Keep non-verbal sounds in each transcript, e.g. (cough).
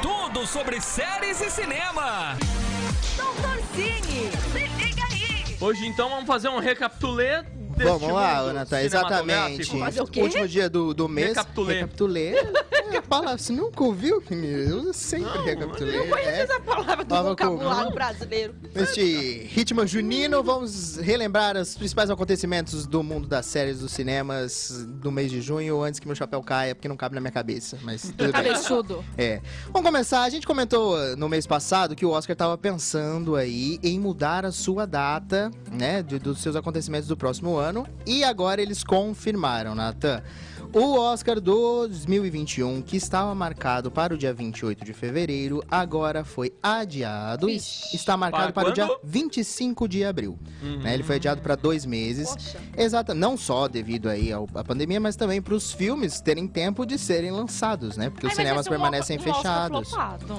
Tudo sobre séries e cinema. Doutor Cine, se liga aí. Hoje então vamos fazer um recapitulê Vamos lá, mundo Natan, exatamente. Fazer o quê? Último dia do, do mês. Recapitulê. Recapitulê. É a palavra, você nunca ouviu, menino? Eu sempre Não, recapitulei. Não conheço é. essa palavra do vocabulário brasileiro. Neste ritmo junino, vamos relembrar os principais acontecimentos do mundo das séries dos cinemas do mês de junho, antes que meu chapéu caia, porque não cabe na minha cabeça. Mas (laughs) tudo bem. Cabeçudo. É. Vamos começar. A gente comentou uh, no mês passado que o Oscar estava pensando aí em mudar a sua data, né, de- dos seus acontecimentos do próximo ano. E agora eles confirmaram, Nathan. O Oscar 2021, que estava marcado para o dia 28 de fevereiro, agora foi adiado. Vixe. Está marcado Para para, o dia quando? 25 de abril. Uhum. né? Ele foi adiado para dois meses. Poxa. Exato, não só devido aí à pandemia, mas também para os filmes terem tempo de serem lançados, né? Porque os Ai, mas cinemas um permanecem um Oscar fechados. flopado.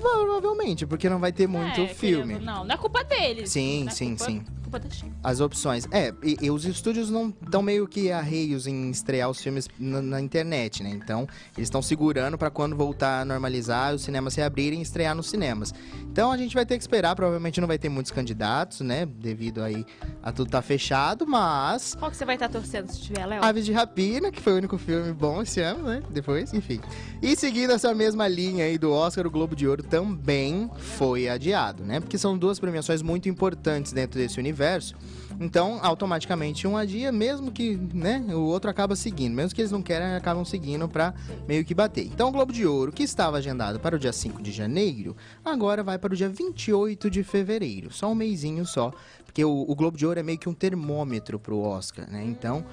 Provavelmente, porque não vai ter muito É, filme. Não, não é culpa deles. Sim, é sim, culpa- sim. Culpa da China. As opções. É, e, e os estúdios não estão meio que arreios em estrear os filmes na, na internet, né? Então, eles estão segurando para quando voltar a normalizar, os cinemas se abrirem e estrear nos cinemas. Então, a gente vai ter que esperar. Provavelmente não vai ter muitos candidatos, né? Devido aí a tudo tá fechado, mas. Qual que você vai estar torcendo se tiver, Léo? Aves de Rapina, que foi o único filme bom esse ano, né? Depois, enfim. E seguindo essa mesma linha aí do Oscar, o Globo de Ouro também foi adiado, né? Porque são duas premiações muito importantes dentro desse universo. Então, automaticamente um adia, mesmo que, né, o outro acaba seguindo. Mesmo que eles não querem, acabam seguindo pra meio que bater. Então, o Globo de Ouro, que estava agendado para o dia 5 de janeiro, agora vai para o dia 28 de fevereiro. Só um mêsinho só. Porque o, o Globo de Ouro é meio que um termômetro pro Oscar, né? Então,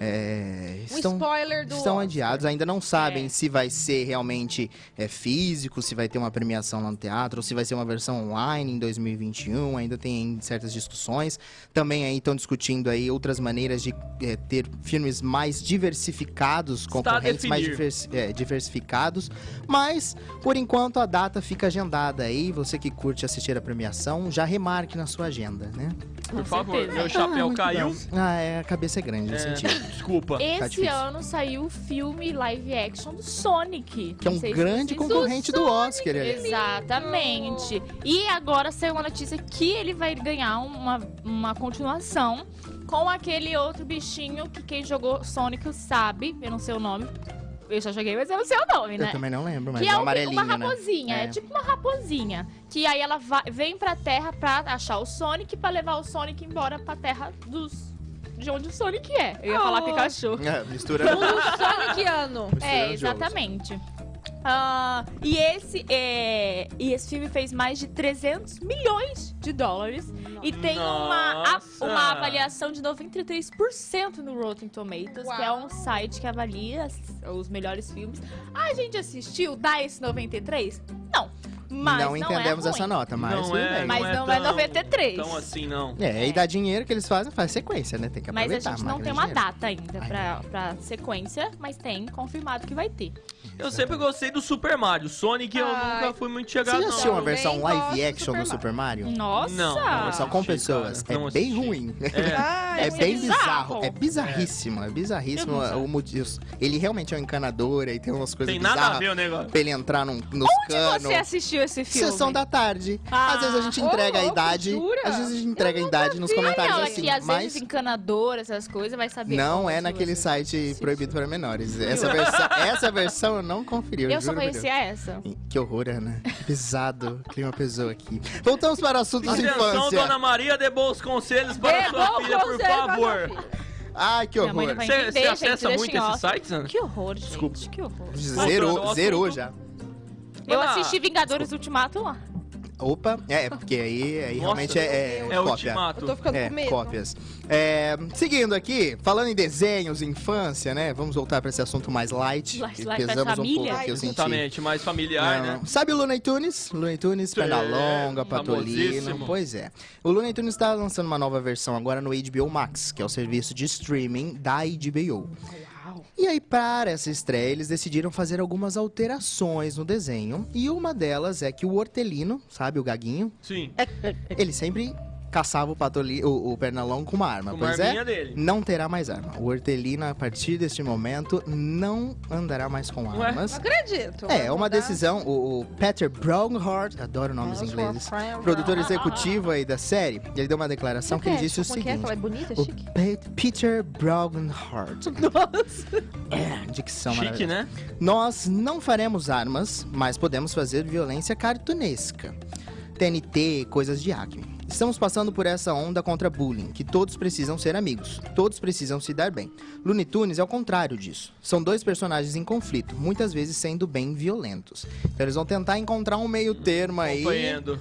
é, Um estão, spoiler do estão Oscar. adiados, ainda não sabem É. se vai ser realmente é, físico, se vai ter uma premiação lá no teatro, ou se vai ser uma versão online em 2021, ainda tem certas discussões. Também aí estão discutindo aí outras maneiras de é, ter filmes mais diversificados, concorrentes mais diversi- é, diversificados. Mas, por enquanto, a data fica agendada aí. Você que curte assistir a premiação, já remarque na sua agenda, né? Por favor, meu chapéu muito caiu. bom. Ah, é, a cabeça é grande, eu É, senti. Desculpa. Tá Esse difícil. ano saiu o filme live action do Sonic. Que é um grande concorrente do Oscar. ali. Exatamente. E agora saiu uma notícia que ele vai ganhar uma, uma continuação com aquele outro bichinho que quem jogou Sonic sabe, eu não sei o nome. Eu já joguei, mas eu não sei o nome, né? Eu também não lembro, mas que é, é um amarelinho, uma né? raposinha, é. É. tipo uma raposinha. Que aí ela vai- vem pra Terra pra achar o Sonic, pra levar o Sonic embora pra Terra dos... De onde o Sonic é. Eu ia falar Oh. Pikachu. É, mistura. Mundo Soniciano. (laughs) mistura É, jogos. exatamente. Ah, e esse é, e esse filme fez mais de 300 milhões de dólares e tem uma, a- uma avaliação de 93% no Rotten Tomatoes, que é Uau. um site que avalia os melhores filmes. A gente assistiu, dá esse 93? Não. Mas não não, entendemos é essa nota, mas não é. Mas não é, não é tão, 93. Tão assim, não. É, e dá dinheiro que eles fazem, faz sequência, né? Tem que Mas a aproveitar. gente não tem uma dinheiro. data ainda Ai, pra, pra sequência, mas tem confirmado que vai ter. Eu sempre gostei do Super Mario. Sonic eu Ai. nunca fui muito Você chegado, já assistiu não. uma versão Também gosto live do action Super do Super Mario? Nossa! Não, não, Uma versão com pessoas. cara, é não bem assisti. ruim. É. (laughs) Ai, É Deve bem ser bizarro. bizarro. É bizarríssimo. É bizarríssimo. É o motivo- Ele realmente é um encanador e tem umas coisas Tem nada a bizarras ver o negócio. pra ele entrar num, nos Onde canos. você assistiu esse filme? Sessão da tarde. Ah. Às vezes a gente Ô, entrega a louco, idade. jura? Às vezes a gente entrega a idade nos comentários não, é assim. que às mas vezes encanador, essas coisas, vai saber. não qual é que naquele você- site proibido para menores. Essa versão, essa versão eu não conferi. Eu, Eu só conhecia essa. Que horror, Ana. Pesado. O (laughs) clima pesou aqui. Voltamos para assuntos de Atenção, infância. dona Maria, dê bons conselhos para Dê sua filha, por favor. Ai, que horror. Você acessa muito esses sites, Ana? Que horror, gente. Desculpa. Que horror. Zerou, zerou já. Eu assisti Vingadores Ultimato lá. Opa, é, porque aí, aí Nossa, realmente é, é, É cópia. Eu tô ficando É, com medo. cópias. É, seguindo aqui, falando em desenhos, infância, né? Vamos voltar para esse assunto mais light. Light, que light, pesamos um família. pouco aqui, eu senti. Exatamente, mais familiar, Não. né? Sabe o Looney Tunes? Looney Tunes, Sim, perna longa, patolino. Pois é. O Looney Tunes está lançando uma nova versão agora no HBO Max, que é o serviço de streaming da HBO. E aí, para essa estreia, eles decidiram fazer algumas alterações no desenho. E uma delas é que o hortelino, sabe, o gaguinho, Sim. ele sempre caçava o, patoli, o, o Pernalonga com uma arma. Com pois uma é, dele. não terá mais arma. O Hortelino, a partir deste momento, não andará mais com Ué? armas. Não acredito. É, é uma Mudar. decisão. O, o Peter Brownhart, adoro nomes ingleses, produtor executivo aí da série, ele deu uma declaração que ele disse o Como que é? seguinte. Ela é bonita, O chique? Pe- Peter Brownhart. (laughs) Nossa. É, dicção Chique, maravilhosa. né? Nós não faremos armas, mas podemos fazer violência cartunesca. TNT, coisas de Acme. Estamos passando por essa onda contra bullying, que todos precisam ser amigos, todos precisam se dar bem. Looney Tunes é o contrário disso. São dois personagens em conflito, muitas vezes sendo bem violentos. Então eles vão tentar encontrar um meio termo aí,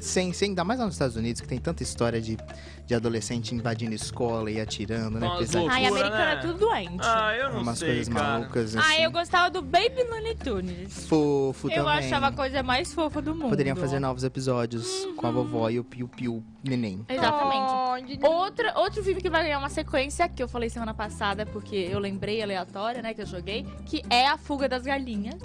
sem, sem, ainda mais lá nos Estados Unidos, que tem tanta história de, de adolescente invadindo escola e atirando, né? Umas de- Ai, Loucura, americana né? é tudo doente. Ah, eu não umas sei, coisas cara. malucas, Ah, assim. eu gostava do Baby Looney Tunes. Fofo Eu também. achava a coisa mais fofa do mundo. Poderiam fazer novos episódios com a vovó e o Piu Piu Neném. Exatamente. Onde- Outra, outro filme que vai ganhar uma sequência, que eu falei semana passada, porque eu lembrei aleatória, né, que eu joguei, que é A Fuga das Galinhas.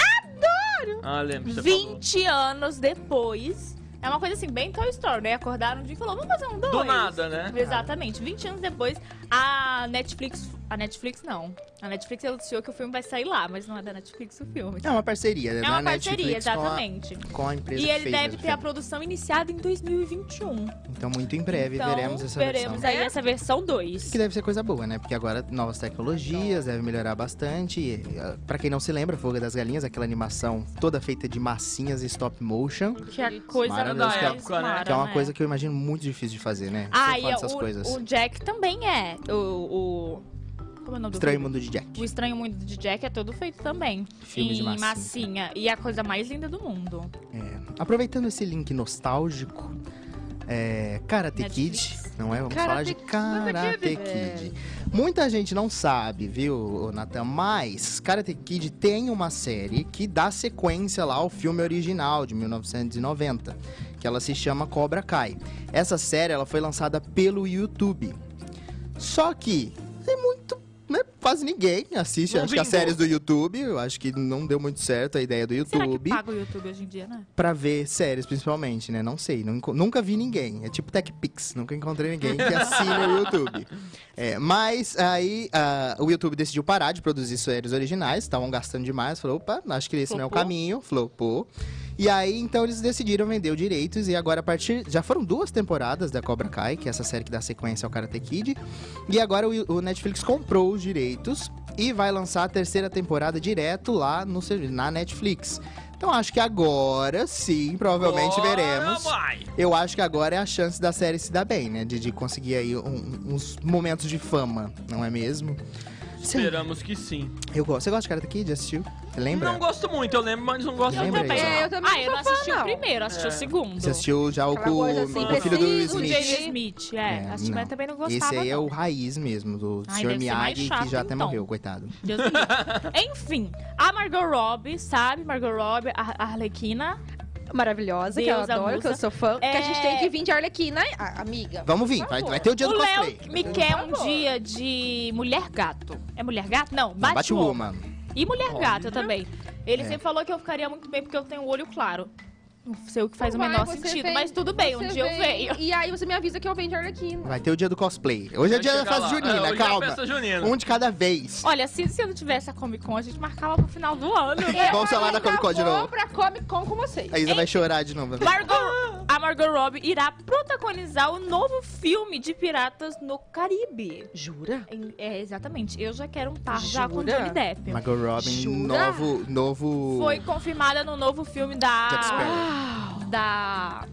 Ah, lembro. que você falou. 20 anos depois. É uma coisa assim, bem Toy Story, né? Acordaram um dia e falou, vamos fazer um dois. Do nada, né? Exatamente. 20 anos depois, a Netflix... A Netflix, não. A Netflix anunciou que o filme vai sair lá, mas não é da Netflix o filme. É uma parceria, né? É uma Da parceria, Netflix com a- exatamente. Com a, empresa E que ele fez deve ter a filme. produção iniciada em 2021. Então, muito em breve então, veremos essa veremos versão. aí essa versão 2. Que deve ser coisa boa, né? Porque agora novas tecnologias, deve melhorar bastante. E, ah, pra quem não se lembra, Fuga das Galinhas, aquela animação toda feita de massinhas e stop motion. Que é coisa Mais que é- época, né? Que é uma né? coisa que eu imagino muito difícil de fazer, né? Ah, e o, o Jack também é. O, o... Como é o nome do Estranho filme? Mundo de Jack. O Estranho Mundo de Jack é todo feito também. Filme de massinha. massinha. E é a coisa mais linda do mundo. É. Aproveitando esse link nostálgico, é, Karate Netflix. Kid, não é? Vamos Karate falar de. Karate Kid. Muita gente não sabe, viu, Nathan? Mas Karate Kid tem uma série que dá sequência lá ao filme original de 1990, que ela se chama Cobra Kai. Essa série ela foi lançada pelo YouTube. Só que tem muito né, quase ninguém assiste, Não acho que as séries do YouTube. Eu acho que não deu muito certo a ideia do Será que YouTube paga o YouTube hoje em dia, né? pra ver séries, principalmente, né? Não sei, não nunca vi ninguém. É tipo TechPix, nunca encontrei ninguém que assine o YouTube. (laughs) É, mas aí ah, o YouTube decidiu parar de produzir séries originais, estavam gastando demais. Falou, opa, acho que esse não é o Flopou. caminho, flopou. E aí, então, eles decidiram vender os direitos e agora, a partir... Já foram duas temporadas da Cobra Kai, que é essa série que dá sequência ao Karate Kid. E agora o, o Netflix comprou os direitos e vai lançar a terceira temporada direto lá no, na Netflix. Então acho que agora sim, provavelmente Agora veremos. vai. Eu acho que agora é a chance da série se dar bem, né? De, de conseguir aí um- uns momentos de fama, não é mesmo? Sim, Esperamos que sim. eu gosto. Você gosta de Karate Kid? Já assistiu? Você lembra? Não gosto muito, eu lembro, mas não gosto Lembra muito. aí? É, eu também ah, eu não assisti o não. primeiro, assisti É. o segundo. Você assistiu já o Aquela com coisa assim, o filho do preciso, O Smith? Smith, é. assisti, não. mas também não gostava, Esse aí é não. o raiz mesmo, do Ai, Sr. deve ser mais Miyagi, chato, que já até então. morreu, coitado. Deus me livre. (laughs) Enfim, a Margot Robbie, sabe? Margot Robbie, a a Arlequina. Maravilhosa, que eu adoro, que eu sou fã. Que a gente É. tem que vir de Arlequina, a- amiga. Vamos vir, vai, vai ter o dia o do Léo cosplay. me quer um dia de Mulher Gato. É Mulher Gato? Não, Não, Batwoman. Batwoman. E Mulher. Gata também. Ele É. sempre falou que eu ficaria muito bem porque eu tenho o olho claro. Não sei o que faz o Vai, menor sentido, vem- mas tudo bem, um dia eu vem, venho. E aí você me avisa que eu venho de Arlequina. Vai ter o dia do cosplay. Hoje é dia da festa lá. junina, É, é calma. festa junina. Um de cada vez. Olha, se, se eu não tivesse a Comic Con, a gente marcava pro final do ano. né? Vamos falar da Comic Con de Eu novo. vou pra Comic Con com vocês. A Isa vai chorar de novo. Margot, a Margot Robbie irá protagonizar o novo filme de piratas no Caribe. Jura? Em- É, exatamente. Eu já quero um par já com Jura? Johnny Depp. Margot Robin, Jura? novo, novo... Foi confirmada no novo filme da. Jack Sparrow. Da.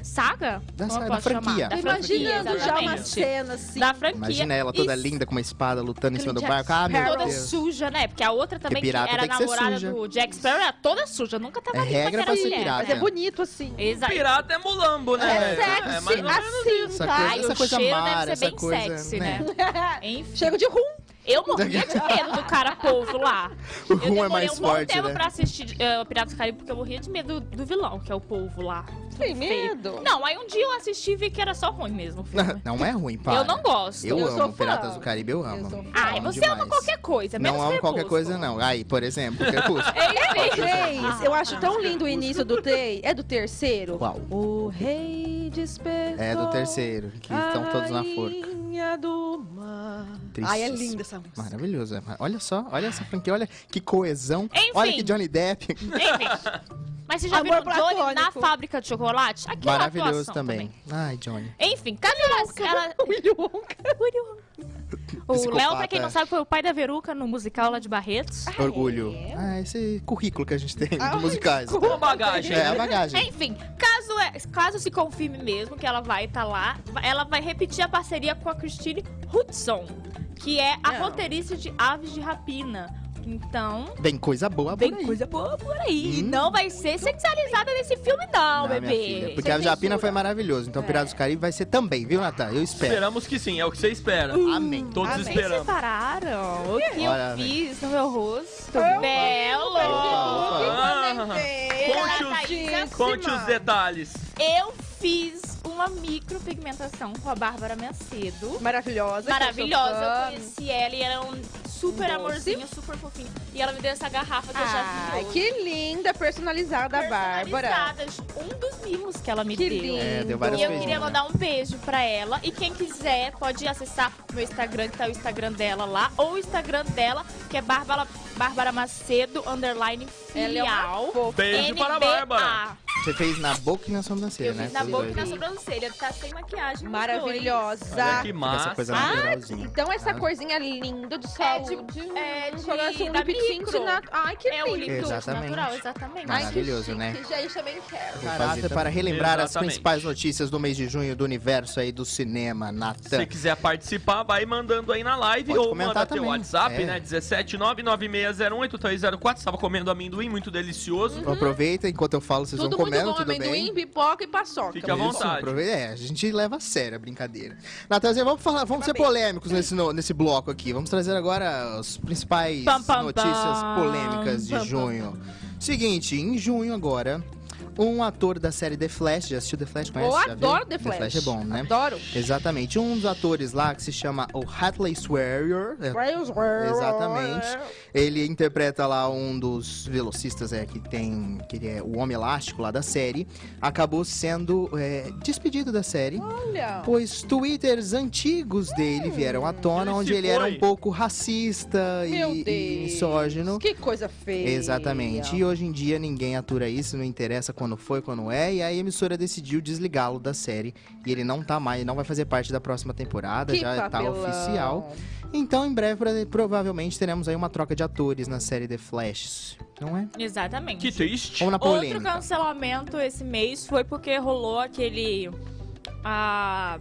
Saga? Da Como saga, eu da posso franquia. chamar? Da Imaginando franquia, já uma cena assim. Da franquia. Imagina ela toda E linda com uma espada lutando em cima do Jack barco. Ah, meu Toda. Deus. suja, né? Porque a outra também, que era que namorada do Jack Sparrow, era toda suja. Nunca tava É limpa regra que era pra ser mulher. pirata. Mas é bonito assim. Exato. Pirata é mulambo, né? É É, sexy, menos assim, Essa tá? coisa, Ai, essa o coisa cheiro mara, deve ser essa bem coisa, sexy, né? né? (laughs) Enfim, Chega de rum. Eu morria de medo do cara polvo lá. (laughs) O Eu rum é mais um bom forte, tempo né? pra assistir uh, Piratas do Caribe porque eu morria de medo do vilão, que é o polvo lá. Tem Feio. medo. Não, aí um dia eu assisti e vi que era só ruim mesmo o filme. (laughs) Não é ruim, para. Eu não gosto. Eu, Eu amo. Piratas do Caribe, eu Eu amo. fã. Ai, Amo você demais. ama qualquer coisa, Não menos amo qualquer Crepúsculo. coisa, não. Aí, por exemplo, (laughs) Crepúsculo. Enfim. Três, eu acho tão lindo o início do 3. É do terceiro? Qual? O rei despertou. É do terceiro, que estão todos na forca. Do mar. Ai, é linda essa música. Maravilhoso. é. Olha só, olha essa franquia, olha que coesão. Enfim. Olha que Johnny Depp. Enfim. Mas você já Amor viu o Johnny na fábrica de chocolate? Aquela Maravilhoso atuação também. Ai, Johnny. Enfim, caso ela... (laughs) Willy Wonka. (laughs) O Léo, pra quem não sabe, foi o pai da Veruca no musical lá de Barretos. Orgulho. Ah, esse currículo que a gente tem de Ai, musicais. Uma bagagem. É, a bagagem. Enfim, caso, é- caso se confirme mesmo que ela vai estar lá, ela vai repetir a parceria com a Christine Hudson, que é a Não. roteirista de Aves de Rapina. Então, Bem coisa boa por tem aí. coisa boa por aí. Hum. Não vai ser sexualizada nesse filme, não, Não, minha bebê. filha, porque Sem a Japina censura. foi maravilhoso. Então, Piratas do Caribe vai ser também, viu, Natan? Eu espero. Esperamos que sim, é o que você espera. Amém. Todos Amém. Vocês esperamos. separaram o que Olha, eu fiz no meu rosto. Eu Belo! Ah, Conte os- Thaísa. Conte os detalhes. Eu fiz uma micropigmentação com a Bárbara Macedo. Maravilhosa. Maravilhosa, eu eu conheci ela e era um super Doce. amorzinho, super fofinho. E ela me deu essa garrafa que eu já vi Ai, hoje. que linda, personalizada, a Bárbara. Um dos mimos que ela me Que deu. lindo. É, deu várias E eu queria mandar um beijo pra ela. E quem quiser pode acessar meu Instagram, que tá o Instagram dela lá. Ou o Instagram dela, que é Bárbara, Bárbara Macedo, underline Ela é uma filial. fofa. Beijo para a. Bárbara. Você fez na boca e na sobrancelha, Eu né? fiz na boca e na sobrancelha. Tá sem maquiagem. nos Maravilhosa. Olha que Fica massa. Essa coisa Ah, naturalzinha. Então essa Ah. corzinha linda de É de- saúde. é um de- coração da lip tint micro. nat- Ai, que dois. É o lindo. Exatamente. natural, exatamente. Ai, que Maravilhoso, chique. né? Gente, também quero. Caráter Caráter para relembrar as Exatamente. principais notícias do mês de junho do universo aí do cinema, Se Natan. você quiser participar, vai mandando aí na live Pode ou comentar manda teu também. WhatsApp, É. né? 17996018304. Estava comendo amendoim, muito delicioso. Aproveita enquanto eu falo, vocês Tudo vão muito tudo amendoim, bem? pipoca e paçoca. Fique à Isso, vontade. É, a gente leva a sério a brincadeira. Natanzinha, vamos falar, vamos ser polêmicos nesse, no- nesse bloco aqui. Vamos trazer agora as principais Pam, pam, notícias pam. polêmicas de Pam, pam, junho. Seguinte, em junho agora, um ator da série The Flash, já assistiu The Flash? Conhece? Eu adoro The Flash. The Flash é bom, né? Adoro. Exatamente. Um dos atores lá que se chama o Hatley Swearior. é, Exatamente. Ele interpreta lá um dos velocistas é, que tem. que ele é o Homem Elástico lá da série. Acabou sendo é, despedido da série. Olha. Pois twitters antigos dele vieram à tona, Ele onde ele era foi. um pouco racista Meu e, Deus. e misógino. Que coisa feia. Exatamente. E hoje em dia ninguém atura isso, não interessa quando foi, quando é. E aí a emissora decidiu desligá-lo da série. E ele não tá mais, não vai fazer parte da próxima temporada, Que já tá papelão. oficial. Então, em breve, pro- provavelmente teremos aí uma troca de atores na série The Flash. Não é? Exatamente. Que triste. Ou na Outro cancelamento esse mês foi porque rolou aquele. A,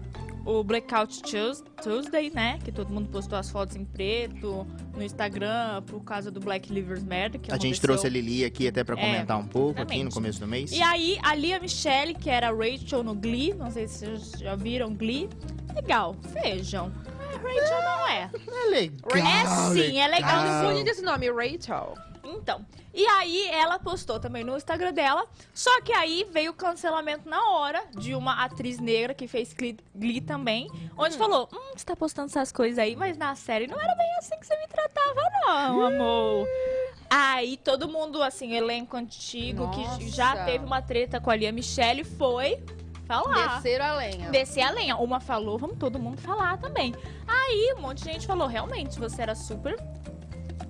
o Blackout Tues- Tuesday, né? Que todo mundo postou as fotos em preto no Instagram por causa do Black Lives Matter. Que A gente trouxe a Lili aqui até pra É, comentar um pouco aqui no exatamente. começo do mês. E aí, a Lia Michelle, que era a Rachel no Glee, não sei se vocês já viram Glee. Legal, vejam. A Rachel não é. É legal. É sim, é legal. Ah, legal. bonito esse nome, Rachel. Então, e aí ela postou também no Instagram dela, só que aí veio o cancelamento na hora de uma atriz negra que fez Glee, também, onde falou, hum, você tá postando essas coisas aí, mas na série não era bem assim que você me tratava não, amor. Aí todo mundo, assim, elenco antigo, que Nossa. já teve uma treta com a Lia Michelle, foi falar. Descer a lenha. Descer a lenha. Uma falou, vamos todo mundo falar também. Aí um monte de gente falou, realmente, você era super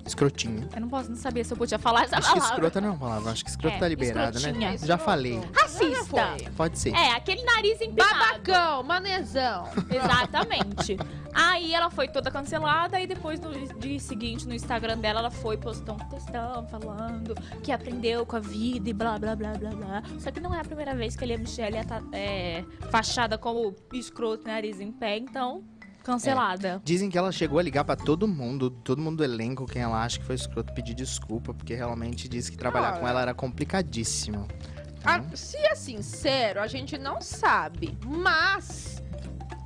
Escrotinho. eu não posso não saber se eu podia falar essa Acho que escrota não é uma palavra. Acho que escroto É, tá liberado, escrotinha. né? Já falei. Racista. Pode ser. É, aquele nariz empinado. Babacão, manezão. (laughs) Exatamente. Aí ela foi toda cancelada e depois no dia seguinte no Instagram dela ela foi postou um textão falando que aprendeu com a vida e blá blá blá blá blá. Só que não é a primeira vez que a Lia Michelle é, é fachada como escroto nariz em pé, então cancelada. Dizem que ela chegou a ligar pra todo mundo, todo mundo do elenco, quem ela acha que foi escroto, pedir desculpa, porque realmente disse que trabalhar Cara. com ela era complicadíssimo. Ah, Então, se é sincero, a gente não sabe. Mas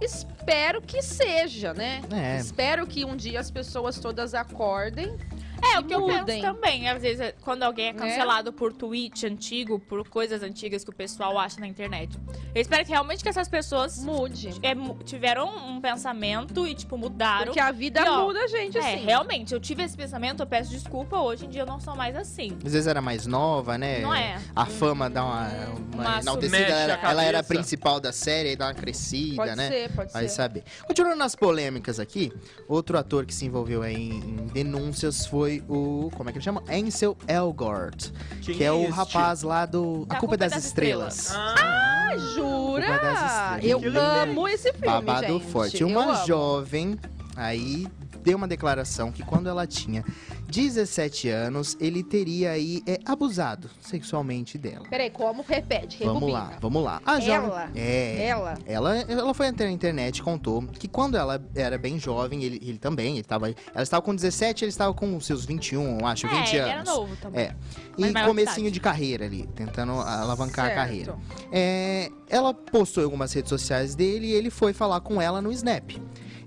espero que seja, né? É. Espero que um dia as pessoas todas acordem É, o que eu mudem. penso também. Às vezes, é, quando alguém é Né? cancelado por tweet antigo, por coisas antigas que o pessoal acha na internet. Eu espero que realmente que essas pessoas Mude. é, tiveram um pensamento e, tipo, mudaram. Porque a vida E, ó, muda a gente, É, assim. realmente, eu tive esse pensamento, eu peço desculpa, hoje em dia eu não sou mais assim. Às vezes era mais nova, né? Não é? A fama dá uma, uma Uma enaltecida. Ela, ela era a principal da série, aí dá uma crescida, Pode né? ser, pode Vai ser. saber. Continuando nas polêmicas aqui, outro ator que se envolveu aí em, em denúncias foi o. Como é que ele chama? Ansel Elgort. Quem que é, o este? rapaz lá do A Da Culpa é das, Estrelas. Ah, Jura? Culpa das Estrelas. Eu amo esse filme, Babado gente. forte. Eu Uma amo. jovem aí deu uma declaração que quando ela tinha 17 anos, ele teria aí é, abusado sexualmente dela. Peraí, como? Repete, Vamos rebobina. lá, vamos lá. A Ela? jovem. É. Ela? Ela, ela foi até na internet e contou que quando ela era bem jovem, ele, ele também, ele tava, ela estava com 17, ele estava com seus 21, eu acho, 20 é, ele anos. era novo também. É. E comecinho de carreira ali, tentando alavancar Certo. a carreira. É, ela postou em algumas redes sociais dele e ele foi falar com ela no Snap.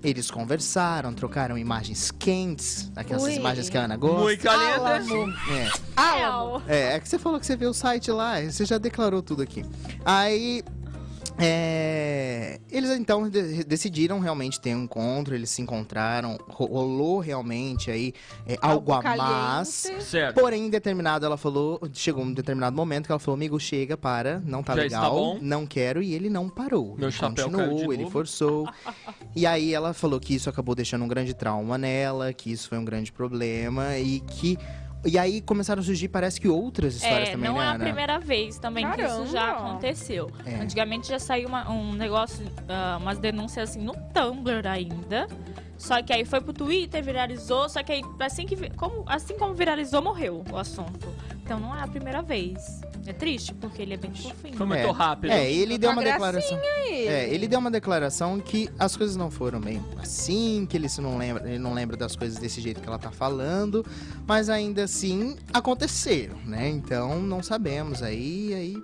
Eles conversaram, trocaram imagens quentes, aquelas Ui. imagens que a Ana gosta. muito caliente. É. É, é que você falou que você vê o site lá, você já declarou tudo aqui. Aí. É, eles então de- decidiram realmente ter um encontro, eles se encontraram, ro- rolou realmente aí é, algo, a caliente. mais. Certo. Porém, em determinado, ela falou, chegou um determinado momento que ela falou, amigo, chega, para, não tá Já legal, está bom. não quero, e ele não parou. Meu ele chapéu continuou, ele novo. forçou. (laughs) e aí ela falou que isso acabou deixando um grande trauma nela, que isso foi um grande problema e que. E aí começaram a surgir, parece que outras histórias É, também, não né, é a Ana? primeira vez também que isso já Caramba! aconteceu. É. Antigamente já saiu uma- um negócio, ah, umas denúncias assim no Tumblr ainda. Só que aí foi pro Twitter, viralizou, só que aí assim, que, como, assim como viralizou, morreu o assunto. Então não é a primeira vez. É triste, porque ele é bem fofinho. Foi muito É. rápido. É, ele deu uma Uma declaração. Ele. É, ele deu uma declaração que as coisas não foram bem assim, que ele se não lembra, ele não lembra das coisas desse jeito que ela tá falando, mas ainda assim aconteceram, né? Então não sabemos aí, aí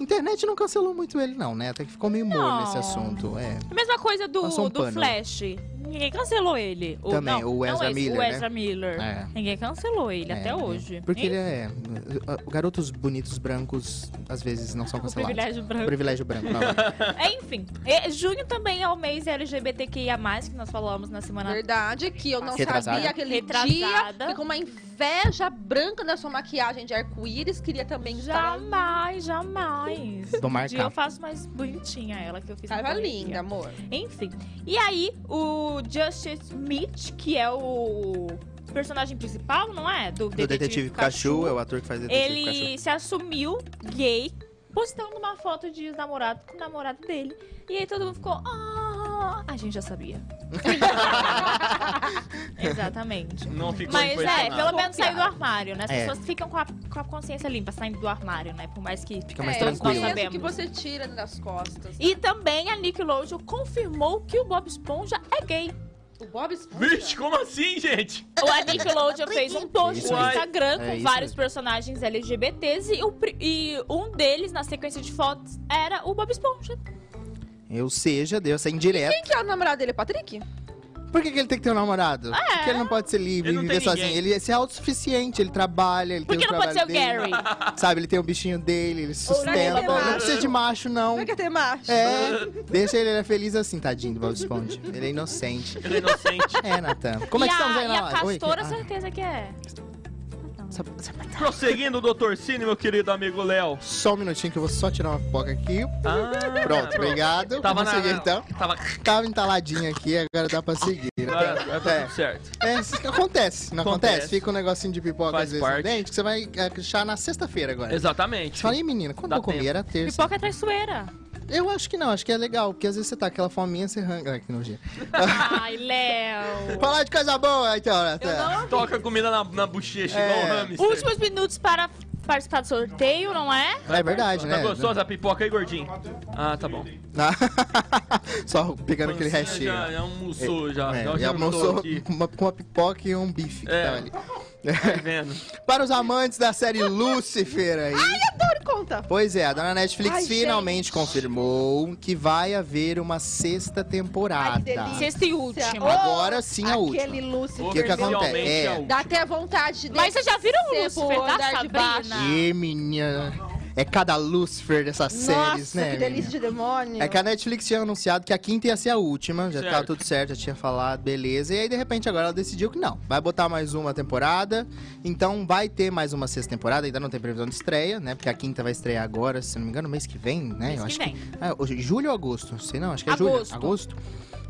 Internet não cancelou muito ele não, né? Até que ficou meio morno nesse assunto, é. A mesma coisa do, um do pano. Flash. Ninguém cancelou ele. O- Também, não, o Ezra não Miller, O né? Ezra Miller. É. Ninguém cancelou ele É, até é. hoje. Porque Hein? ele é. Garotos bonitos brancos às vezes não são O cancelados. privilégio branco. Privilégio branco, não. vai. (laughs) Enfim, e- junho também é o mês LGBTQIA+, que nós falamos na semana Verdade, que eu não Retrasada. sabia aquele Retrasada. dia. Com uma inveja branca da sua maquiagem de arco-íris. Queria também estar. Jamais, jamais. Vou Um dia eu faço mais bonitinha ela que eu fiz. Tava linda, amor. Enfim. E aí, o Justice Smith, que é o personagem principal, não é? Do, Do Detetive Pikachu, é o ator que faz Detetive Pikachu. Ele se assumiu gay, postando uma foto de namorado com o namorado dele. E aí todo mundo ficou. Ah, a gente já sabia. (laughs) Exatamente. Não ficou Mas é, pelo menos saiu do armário, né? As É. pessoas ficam com a, com a consciência limpa saindo do armário, né? Por mais que. Fica mais é, tranquilo. Eu Nós que sabemos. você tira das costas. E também a Nickelodeon confirmou que o Bob Esponja é gay. O Bob Esponja. Vixe, como assim, gente? O a Nickelodeon fez um post Isso no aí. Instagram É com isso vários mesmo. personagens LGBTs e, o pri- e um deles, na sequência de fotos, era o Bob Esponja. Ou seja, deu essa indireta. Quem que é o namorado dele? Patrick? Por que, que ele tem que ter um namorado? Porque ele não pode ser livre e viver sozinho. Ele é ser autossuficiente, ele trabalha, ele Por tem que o não pode ser o dele. Gary? Sabe, ele tem o bichinho dele, ele sustenta. é Não macho. precisa de macho, não. Não quer ter macho? É, deixa ele, ele é feliz assim, tadinho do Bob Esponja. Ele é inocente. Ele é inocente. É, Natan. Como é e que estamos a, aí e na a live? Oi, Castora, ah, certeza que é. Só- Prosseguindo, doutor Cine, meu querido amigo Léo. só um minutinho que eu vou só tirar uma pipoca aqui. Ah, Pronto, obrigado. Tava Vamos na... seguir então. Tava... Tava entaladinho aqui, agora dá pra seguir. Agora, agora tá É. tudo certo. É, acontece, não acontece? Acontece. Fica um negocinho de pipoca Faz às vezes parte. no dente, que você vai é, achar na sexta-feira agora. Exatamente. Você fala, Ih, menina, quando Dá eu comi? Era terça. Pipoca é traiçoeira. Eu acho que não, acho que é legal, porque às vezes você tá aquela fominha, você arranca. Ai, que nojento. (laughs) Ai, (laughs) Léo. Falar de coisa boa, então, Natan. Toca comida na, na bochecha, É. igual o hamster. Últimos minutos para participar do sorteio, não é? É verdade, Tá né? gostosa a pipoca aí, gordinho? Ah, tá bom. (laughs) Só pegando aquele recheio. Já, já almoçou, já. É, já e almoçou com uma pipoca e um bife que É. tava ali. Tá vendo? (laughs) Para os amantes da série Lucifer aí. Adoro conta. Pois é, a dona Netflix Ai, finalmente gente. confirmou que vai haver uma sexta temporada. Ai, que delícia. Sexta e última. Agora sim a última. Aquele Lúcifer. O que que acontece? É. a. Dá até vontade de Mas vocês já viram o Lúcifer da de. Sabrina? E menina, é cada Lucifer dessas séries, Nossa, né? que delícia de demônio. É que a Netflix tinha anunciado que a quinta ia ser a última, já Certo. tava tudo certo, já tinha falado, beleza. E aí, de repente, agora ela decidiu que não. Vai botar mais uma temporada. Então vai ter mais uma sexta temporada, ainda não tem previsão de estreia, né? Porque a quinta vai estrear agora, se não me engano, mês que vem, né? Mês Eu que acho vem. que. Hoje- julho ou agosto? Não sei não, acho que é Agosto. julho. Agosto.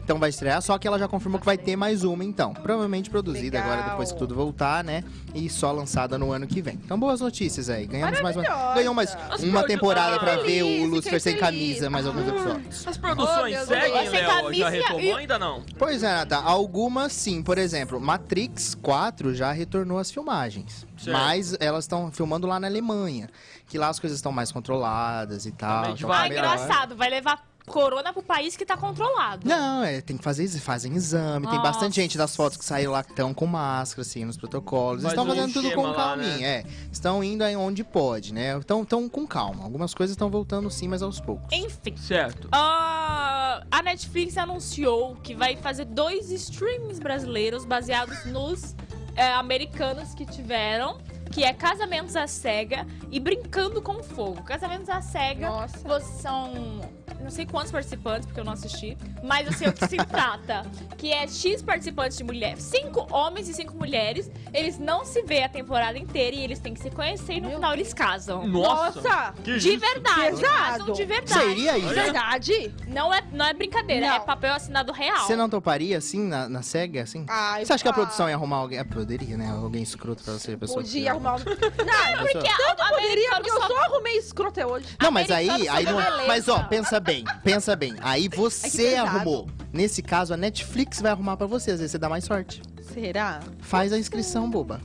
Então vai estrear, só que ela já confirmou que vai ter mais uma, então. Provavelmente produzida Legal. agora, depois que tudo voltar, né? E só lançada no ano que vem. Então, boas notícias aí. Ganhamos mais uma. Ganhou mais As uma temporada pra Ah, ver o Lucifer sem camisa, mais alguns episódios. As produções Oh, seguem, Léo? Já camisa retomou e- ainda não? Pois é, Nata, algumas sim. Por exemplo, Matrix 4 já retornou às filmagens. Certo. Mas elas estão filmando lá na Alemanha. Que lá as coisas estão mais controladas e tal. meio então. Ah, tá melhor. engraçado. Vai levar corona pro país que tá controlado. Não, é, tem que fazer, fazem exame. Tem Nossa. bastante gente das fotos que saiu lá que estão com máscara, assim, nos protocolos. Eles Faz estão um fazendo tudo com lá, calminha, né? é. Estão indo aí onde pode, né? Estão tão com calma. Algumas coisas estão voltando sim, mas aos poucos. Enfim. Certo. Ah, a Netflix anunciou que vai fazer dois streams brasileiros baseados nos é, americanos que tiveram, que é Casamentos à Cega e Brincando com Fogo. Casamentos à Cega Nossa. são não sei quantos participantes, porque eu não assisti, mas eu sei o que se trata. Que é X participantes de mulheres, cinco homens e cinco mulheres. Eles não se vê a temporada inteira e eles têm que se conhecer e no Meu final eles casam. Nossa! Nossa. Que De isso? verdade, casam de verdade. Seria isso? Verdade? Não é, não é brincadeira, Não. é papel assinado real. Você não toparia, assim, na, na SEGA, assim? Ai, Você acha que a produção ia arrumar alguém? É, poderia, né? Alguém escroto pra você, a pessoa. Podia arrumar um... (laughs) Não, Porque a, tanto a poderia, porque eu só- só arrumei escroto até hoje. Não, mas aí, Americano aí só não é. beleza. Mas ó, pensa bem, pensa bem. Aí você. Arrumou. Nesse caso, a Netflix vai arrumar pra você. Às vezes você dá mais sorte. Será? Faz a inscrição, boba.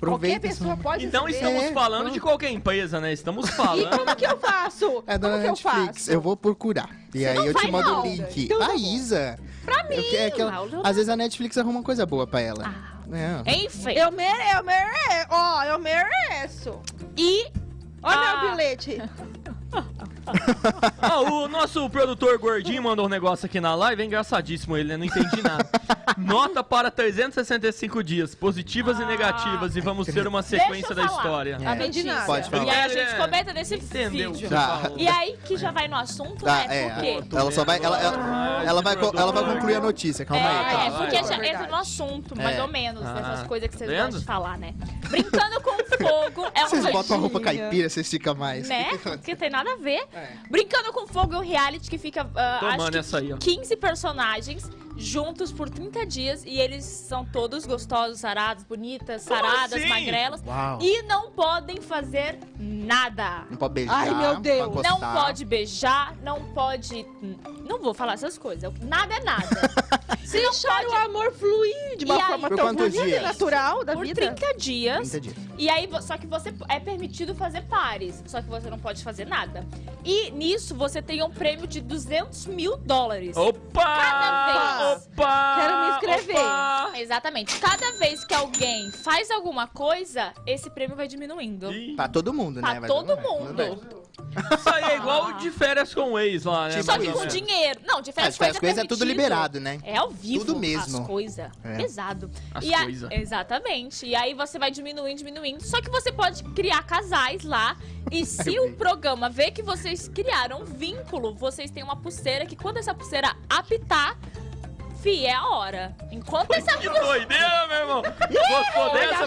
Qualquer Aproveita. pessoa essa- pode Então receber. estamos É, falando de qualquer empresa, né? Estamos E falando. como que eu faço? (laughs) É da eu Netflix. faço? Eu vou procurar. E aí não eu te mando o link. Então tá a. Isa. Pra mim. É que ela- às vezes a Netflix arruma coisa boa pra ela. Ah. É. Enfim. Eu mereço, eu mereço. Ó, eu mereço. E Olha Ah. meu bilhete. (laughs) (laughs) Ah, o nosso produtor gordinho mandou um negócio aqui na live, é engraçadíssimo ele, né? Não entendi nada. (laughs) Nota para 365 dias, positivas e Ah. negativas, e vamos ter uma sequência da falar. história. Não entendi notícia. nada. Pode E falar. aí a É, gente comenta nesse Entendeu? vídeo. Tá. E aí que já vai no assunto, Tá, né? é. Porque... Ela só vai. Ela, ela, Ai, ela vai, ela vai produtor. concluir a notícia, calma aí. É, calma. é, porque vai, já vai. entra no assunto, mais É. ou menos, Ah, dessas coisas que vocês vendo? gostam de falar, né? Brincando com fogo é um Vocês botam a roupa caipira, você estica mais. né? (laughs) Porque tem nada a ver. É. Brincando com Fogo é um reality que fica, ah, acho que essa aí, ó. 15 personagens juntos por 30 dias e eles são todos gostosos, sarados, bonitas, Como saradas, assim? magrelas Uau. e não podem fazer nada. Não pode beijar. Ai, meu Deus. pode Não pode beijar, não pode. Não vou falar essas coisas. Nada é nada. (laughs) Se não Deixar o amor fluir de uma E aí? forma Por tão bonita natural da por vida. 30 dias. 30 dias. E aí, só que você é permitido fazer pares, só que você não pode fazer nada. E nisso você tem um prêmio de 200 mil dólares. Opa! Cada vez. Opa! Quero me inscrever. Opa! Exatamente. Cada vez que alguém faz alguma coisa, esse prêmio vai diminuindo. Ih, Pra todo mundo, né? Pra Vai todo todo mundo. mundo. Isso aí é igual de férias com o ex lá, né? Tipo Só que com menos. dinheiro. Não, de As férias coisas coisa é tudo permitido. liberado, né? É ao vivo. Tudo mesmo. As coisas. É. Pesado. As E a- coisa. Exatamente. E aí você vai diminuindo, diminuindo. Só que você pode criar casais lá. E (laughs) se o programa vê que vocês criaram um vínculo, vocês têm uma pulseira que quando essa pulseira apitar, fi, é a hora. Enquanto essa Que doideira, meu irmão!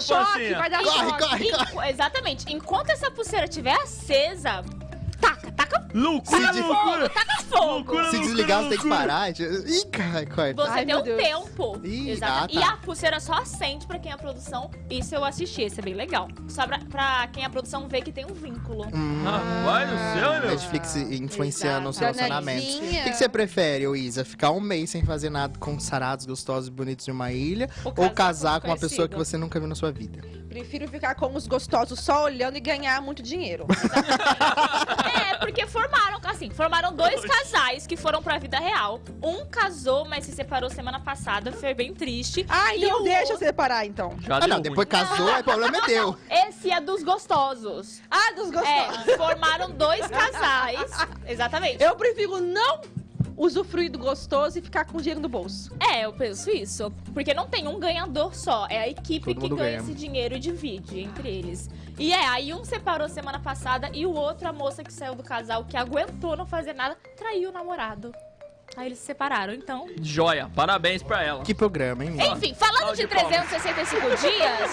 Choque, pancinha? vai dar Corre, corre, corre. Enqu- Exatamente. Enquanto essa pulseira estiver acesa, Loucura, Se- loucura! taca fogo. Loucura, Se loucura, desligar, você tem que loucura. parar. Ih, cara, corta. Você Ai, tem um Deus. tempo. Ih, Exatamente. ah, tá. E a pulseira só acende pra quem é a produção. Isso eu assisti, esse é bem legal. Só pra, pra quem é a produção ver que tem um vínculo. Hum, Rapaz do céu, meu? Netflix influenciando os Exato. relacionamentos. O que, que você prefere, Isa? Ficar um mês sem fazer nada com sarados gostosos e bonitos de uma ilha? Ou Ou casar com uma pessoa que você nunca viu na sua vida? prefiro ficar com os gostosos só olhando e ganhar muito dinheiro. (laughs) É, porque formaram, assim, formaram dois casais que foram pra vida real. Um casou, mas se separou semana passada, foi bem triste. Ah, E então o deixa eu outro- separar, então. Já Ah, não, ruim. depois casou, aí o problema é teu. (laughs) Esse é dos gostosos. Ah, dos gostosos. É, formaram dois (laughs) casais. Exatamente. Eu prefiro não usufruir do gostoso e ficar com dinheiro no bolso. É, eu penso isso. Porque não tem um ganhador só. É a equipe Todo que ganha ganha. esse dinheiro e divide entre eles. E é, aí um separou semana passada e o outro, a moça que saiu do casal, que aguentou não fazer nada, traiu o namorado. Aí eles se separaram, então. Joia, parabéns pra ela. Que programa, hein, menino? Enfim, falando de de palmas. 365 dias,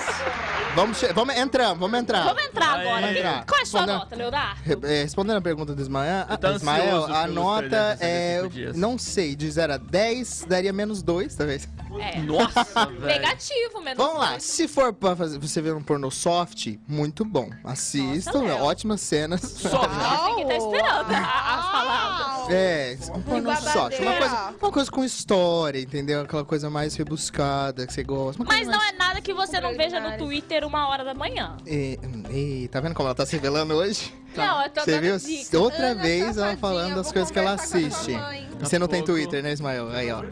Vamos, vamos entrar, vamos entrar. vamos entrar Vai, agora. entrar. Qual é a sua nota, Leonardo? É, Respondendo a pergunta do Ismael, tá Ismael a nota 365 é. dias. Não sei, de 0 a 10, daria menos 2, talvez. É. Nossa, velho. (laughs) Negativo, menos Vamos lá, dois. se for pra fazer, você ver um porno soft, muito bom. Assistam, Nossa, ótimas cenas. Só. Tem que estar esperando a- as palavras. É, um porno babadeira. Soft. Uma coisa, uma coisa com história, entendeu? Aquela coisa mais rebuscada que você gosta. Mas não mais... é nada que você não veja no. Twitter uma hora da manhã. E, e- tá vendo como ela tá se revelando hoje? Não, eu tô Você dando viu? dica. Outra Ana, vez ela safadinha, falando das coisas que ela assiste. Você não tem pouco. Twitter, né, Ismael? Aí, ó.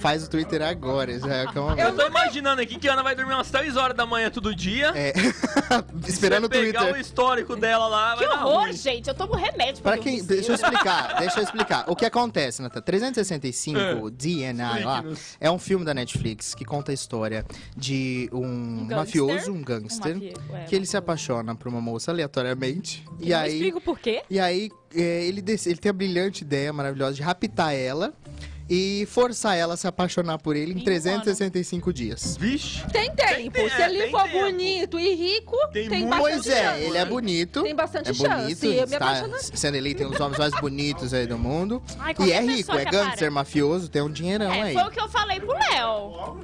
Faz o Twitter agora, já é que é uma Eu tô imaginando aqui que a Ana vai dormir umas 3 horas da manhã todo dia. É. (laughs) Esperando o Você pegar o Twitter. histórico dela lá, Que vai dar horror, ruim. gente. Eu tomo remédio pra Pra quem. dormir Deixa eu (laughs) explicar, deixa eu explicar. O que acontece, Natan? 365 DNI lá é um filme da Netflix que conta a história de um, gangster. mafioso, um Um gangster, mafia- é, que ele se apaixona por uma moça aleatoriamente. E Não aí. explico por quê. E aí, é, ele, dec- ele tem a brilhante ideia maravilhosa de raptar ela e forçar ela a se apaixonar por ele em Em um 365 dias. Vixe. Tem tempo. Tem- Se é, ele tem for tempo. bonito e rico, Tem tem, bastante Pois é, chance. ele é bonito. Tem bastante é chance. bonito, Eu me está sendo eleito um dos homens mais bonitos aí do mundo. Ai, E é rico, é gangster, mafioso, tem um dinheirão É, aí. foi o que eu falei pro Léo.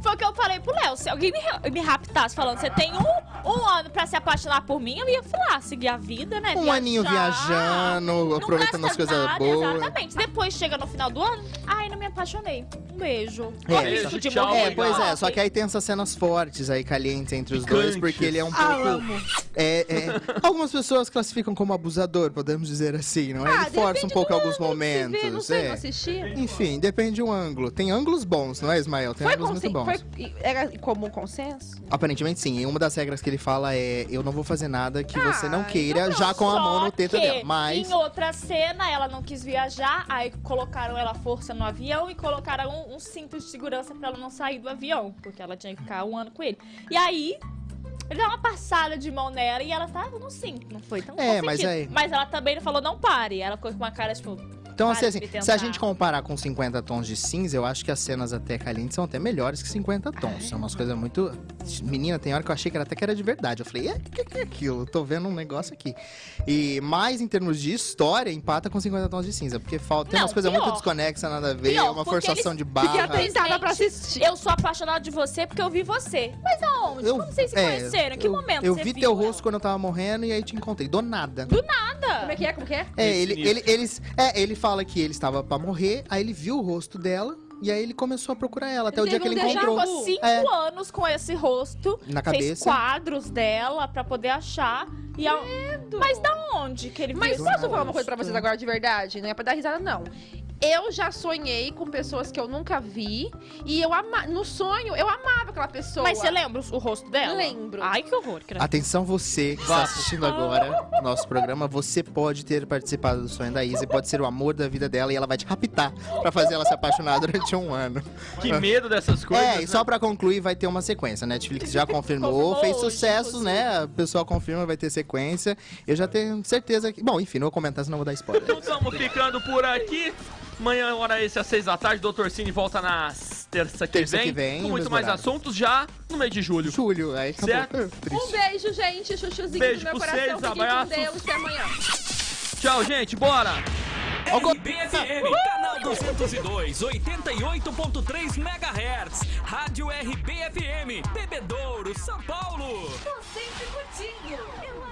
Foi o que eu falei pro Léo. Se alguém me, me raptasse falando, você tem um, um ano pra se apaixonar por mim, eu ia falar, seguir a vida, né? Um Viajar. aninho viajando, aproveitando as coisas nada, boas. Exatamente. Depois chega no final do ano, ai, não me apaixonei. Um beijo. É, risco isso, de tchau. É, pois é, só que aí tem essas cenas fortes aí, calientes entre os dois, Picantes. porque ele é um Ah, pouco. amo. É, é, algumas pessoas classificam como abusador, podemos dizer assim, não é? Ah, Ele força um pouco alguns ângulo que se momentos. vê, não sei, é. não assisti. Enfim, depende do ângulo. Tem ângulos bons, não é, Ismael? Tem Foi, ângulos muito bons. Foi era comum consenso? Aparentemente sim. E uma das regras que ele fala é: eu não vou fazer nada que você não Ah, queira, já com a mão no teto dela. Mas. Em outra cena, ela não quis viajar, aí colocaram ela força no avião e colocaram um, um cinto de segurança pra ela não sair do avião, porque ela tinha que ficar um ano com ele. E aí. Ele deu uma passada de mão nela e ela tava no cinto. Não foi tão É, mas aí- Mas ela também não falou, não pare. Ela ficou com uma cara, tipo, Então, assim, assim, se a gente comparar com 50 tons de cinza, eu acho que as cenas até calientes são até melhores que 50 tons. São umas coisas muito. Menina, tem hora que eu achei que era até que era de verdade. Eu falei, o que, que é aquilo? Tô vendo um negócio aqui. E mais em termos de história, empata com 50 tons de cinza. Porque falta. Tem Não, umas coisas muito desconexas, nada a ver, Pior, uma forçação eles- de Fiquei barra. atentada pra assistir. eu sou apaixonada de você porque eu vi você. Mas aonde? Eu- Como vocês se é, conheceram? Em que eu- momento Eu você vi viu teu ela? rosto quando eu tava morrendo e aí te encontrei. Do nada. Nada. Como é que é? Como que é? É, ele, ele, eles, é, ele fala que ele estava pra morrer, aí ele viu o rosto dela e aí ele começou a procurar ela até o Ele dia que ele encontrou. Ficou cinco É. anos com esse rosto. Na Fez cabeça. quadros dela pra poder achar. E a... Mas da onde que ele viu Mas posso falar uma coisa pra vocês agora de verdade? Não é pra dar risada, não. Eu já sonhei com pessoas que eu nunca vi. E eu ama... no sonho, eu amava aquela pessoa. Mas você lembra o rosto dela? Lembro. Ai, que horror. credo. Atenção você que está assistindo agora o nosso programa, você pode ter participado do sonho da Isa, pode ser o amor da vida dela e ela vai te raptar pra fazer ela se apaixonar durante um ano. Que medo dessas coisas. É, e né? só pra concluir, vai ter uma sequência. A Netflix já (laughs) confirmou, Confirmou fez hoje, sucesso, inclusive. né? O pessoal confirma, vai ter sequência. Eu já tenho certeza que. Bom, enfim, não vou comentar, senão vou dar spoiler. Então estamos ficando por aqui. Amanhã, hora esse, às seis da tarde, Dr. Cine volta na terça que, Terça vem, que vem, Com muito mais horário. assuntos já no mês de julho. Julho, aí acabou. Certo. Um beijo, gente. Chuchuzinho Beijo do meu coração. vocês, Fiquem abraços. com Deus. Até amanhã. Tchau, gente, bora! RBFM, canal 202, 88.3 MHz. Rádio RBFM, Bebedouro, São Paulo. Tô sempre curtindo. Eu.